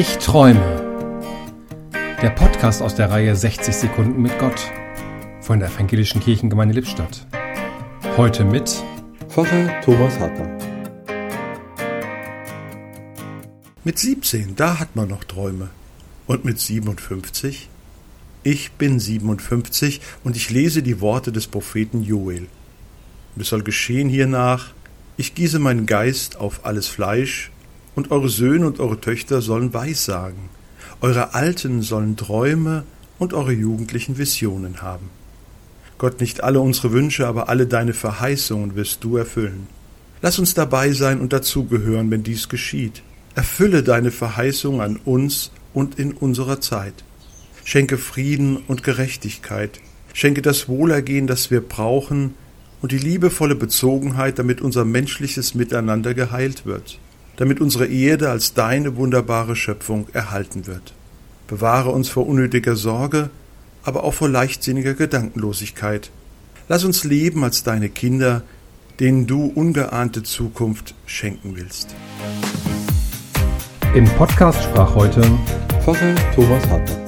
Ich träume. Der Podcast aus der Reihe 60 Sekunden mit Gott von der Evangelischen Kirchengemeinde Lippstadt. Heute mit Pfarrer Thomas Hartmann. Mit 17, da hat man noch Träume. Und mit 57? Ich bin 57 und ich lese die Worte des Propheten Joel. Und es soll geschehen hiernach, ich gieße meinen Geist auf alles Fleisch, und eure Söhne und eure Töchter sollen Weissagen, eure Alten sollen Träume und eure Jugendlichen Visionen haben. Gott, nicht alle unsere Wünsche, aber alle deine Verheißungen wirst du erfüllen. Lass uns dabei sein und dazugehören, wenn dies geschieht. Erfülle deine Verheißung an uns und in unserer Zeit. Schenke Frieden und Gerechtigkeit. Schenke das Wohlergehen, das wir brauchen, und die liebevolle Bezogenheit, damit unser menschliches Miteinander geheilt wird damit unsere Erde als deine wunderbare Schöpfung erhalten wird. Bewahre uns vor unnötiger Sorge, aber auch vor leichtsinniger Gedankenlosigkeit. Lass uns leben als deine Kinder, denen du ungeahnte Zukunft schenken willst. Im Podcast sprach heute Pfarrer Thomas Hartmann.